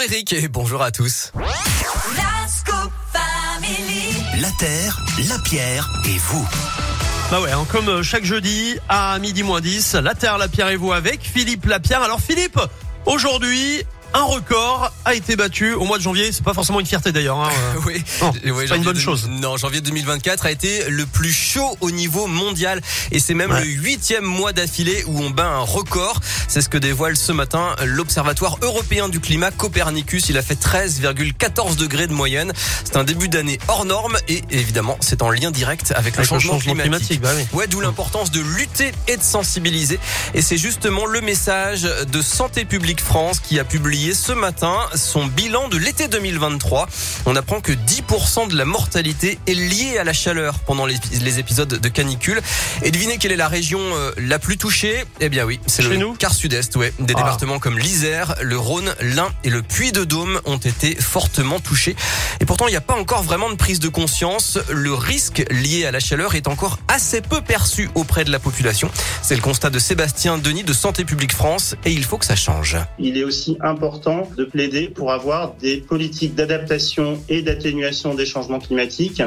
Bonjour Eric et bonjour à tous. La Terre, la Pierre et vous. Bah ouais, hein, comme euh, chaque jeudi à midi moins 10, la Terre, la Pierre et vous avec Philippe Lapierre. Alors Philippe, aujourd'hui, un record a été battu au mois de janvier. C'est pas forcément une fierté d'ailleurs. Hein. oui, Non, oui, c'est pas une janvier bonne chose. Non, janvier 2024 a été le plus chaud au niveau mondial et c'est même Ouais. le huitième mois d'affilée où on bat un record. C'est ce que dévoile ce matin l'Observatoire européen du climat Copernicus. Il a fait 13,14 degrés de moyenne. C'est un début d'année hors norme et évidemment c'est en lien direct avec, le changement, climatique. bah oui. Ouais, d'où l'importance de lutter et de sensibiliser. Et c'est justement le message de Santé publique France qui a publié ce matin son bilan de l'été 2023. On apprend que 10% de la mortalité est liée à la chaleur pendant les, les épisodes de canicule. Et devinez quelle est la région euh, la plus touchée? Eh bien oui, c'est le nous quart sud-est, ouais. Des Ah. départements comme l'Isère, le Rhône, l'Ain et le Puy-de-Dôme ont été fortement touchés. Et pourtant, il n'y a pas encore vraiment de prise de conscience. Le risque lié à la chaleur est encore assez peu perçu auprès de la population. C'est le constat de Sébastien Denis de Santé publique France et il faut que ça change. il est aussi important de plaider pour avoir des politiques d'adaptation et d'atténuation des changements climatiques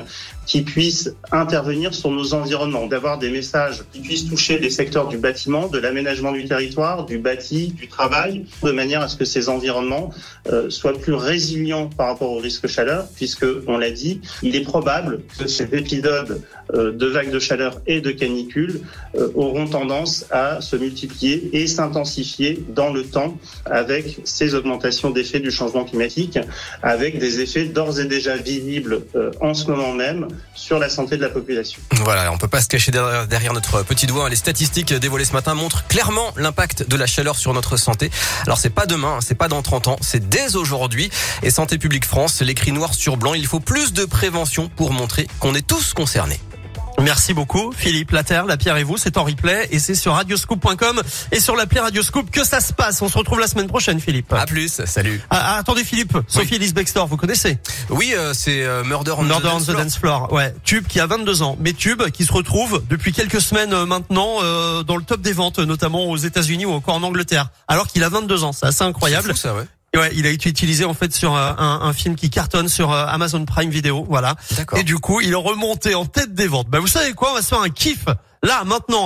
qui puissent intervenir sur nos environnements, d'avoir des messages qui puissent toucher les secteurs du bâtiment, de l'aménagement du territoire, du bâti, du travail, de manière à ce que ces environnements euh, soient plus résilients par rapport au risque chaleur, puisque, on l'a dit, il est probable que ces épisodes euh, de vagues de chaleur et de canicule euh, auront tendance à se multiplier et s'intensifier dans le temps avec ces augmentations d'effets du changement climatique, avec des effets d'ores et déjà visibles euh, en ce moment même sur la santé de la population. Voilà, on peut pas se cacher derrière, derrière notre petit doigt. Les statistiques dévoilées ce matin montrent clairement l'impact de la chaleur sur notre santé. Alors c'est pas demain, c'est pas dans 30 ans, c'est dès aujourd'hui. Et Santé publique France l'écrit noir sur blanc. Il faut plus de prévention pour montrer qu'on est tous concernés. Merci beaucoup Philippe, la Terre, la Pierre et vous. C'est en replay et c'est sur radioscoop.com et sur l'appli Radioscoop que ça se passe. On se retrouve la semaine prochaine Philippe. À plus, salut. Ah, ah, attendez Philippe, Sophie Elise Bextor, vous connaissez? Oui, euh, c'est euh, Murder on Murder the on Dance the Floor. Dance Floor, ouais. Tube qui a 22 ans, mais Tube qui se retrouve depuis quelques semaines euh, maintenant euh, dans le top des ventes, notamment aux États-Unis ou encore en Angleterre, alors qu'il a 22 ans. C'est assez incroyable. Fou, ça, ouais. Ouais, il a été utilisé en fait sur euh, un, un film qui cartonne sur euh, Amazon Prime Video, voilà. Et du coup, il est remonté en tête des ventes. Bah vous savez quoi, on va se faire un kiff là maintenant.